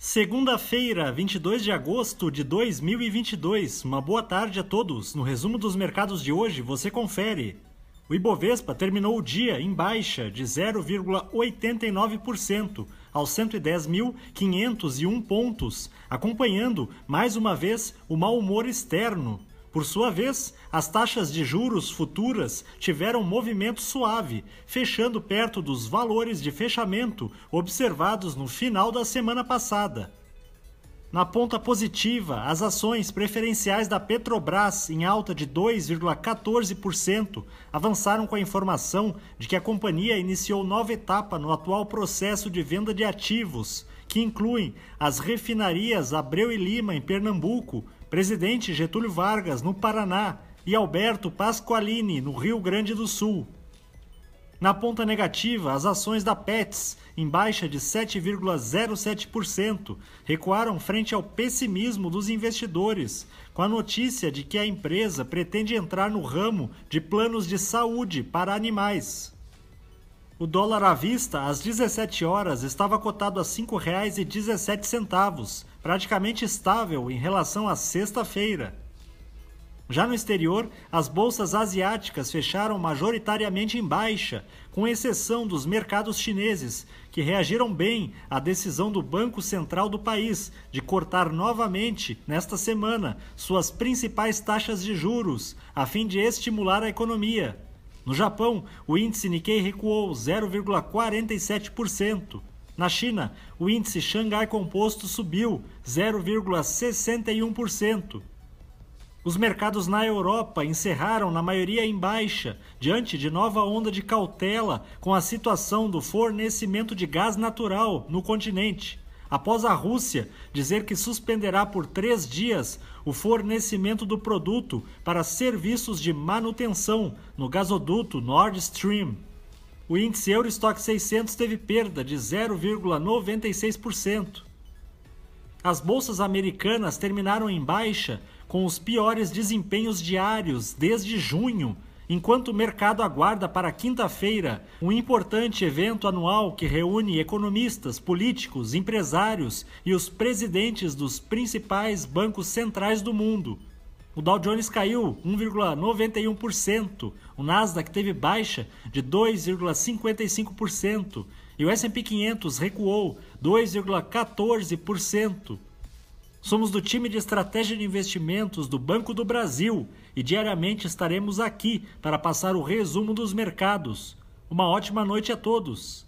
Segunda-feira, 22 de agosto de 2022. Uma boa tarde a todos. No resumo dos mercados de hoje, você confere. O Ibovespa terminou o dia em baixa de 0,89% aos 110.501 pontos, acompanhando mais uma vez o mau humor externo por sua vez, as taxas de juros futuras tiveram movimento suave, fechando perto dos valores de fechamento observados no final da semana passada. Na ponta positiva, as ações preferenciais da Petrobras, em alta de 2,14%, avançaram com a informação de que a companhia iniciou nova etapa no atual processo de venda de ativos, que incluem as refinarias Abreu e Lima, em Pernambuco, Presidente Getúlio Vargas, no Paraná, e Alberto Pasqualini, no Rio Grande do Sul. Na ponta negativa, as ações da Pets, em baixa de 7,07%, recuaram frente ao pessimismo dos investidores, com a notícia de que a empresa pretende entrar no ramo de planos de saúde para animais. O dólar à vista, às 17 horas, estava cotado a R$ 5,17, praticamente estável em relação à sexta-feira. Já no exterior, as bolsas asiáticas fecharam majoritariamente em baixa, com exceção dos mercados chineses, que reagiram bem à decisão do Banco Central do país de cortar novamente, nesta semana, suas principais taxas de juros, a fim de estimular a economia. No Japão, o índice Nikkei recuou 0,47%. Na China, o índice Xangai Composto subiu 0,61%. Os mercados na Europa encerraram na maioria em baixa, diante de nova onda de cautela com a situação do fornecimento de gás natural no continente, após a Rússia dizer que suspenderá por três dias o fornecimento do produto para serviços de manutenção no gasoduto Nord Stream. O índice Eurostock 600 teve perda de 0,96%. As bolsas americanas terminaram em baixa com os piores desempenhos diários desde junho, enquanto o mercado aguarda para quinta-feira um importante evento anual que reúne economistas, políticos, empresários e os presidentes dos principais bancos centrais do mundo. O Dow Jones caiu 1,91%, o Nasdaq teve baixa de 2,55% e o S&P 500 recuou 2,14%. Somos do time de estratégia de investimentos do Banco do Brasil e diariamente estaremos aqui para passar o resumo dos mercados. Uma ótima noite a todos.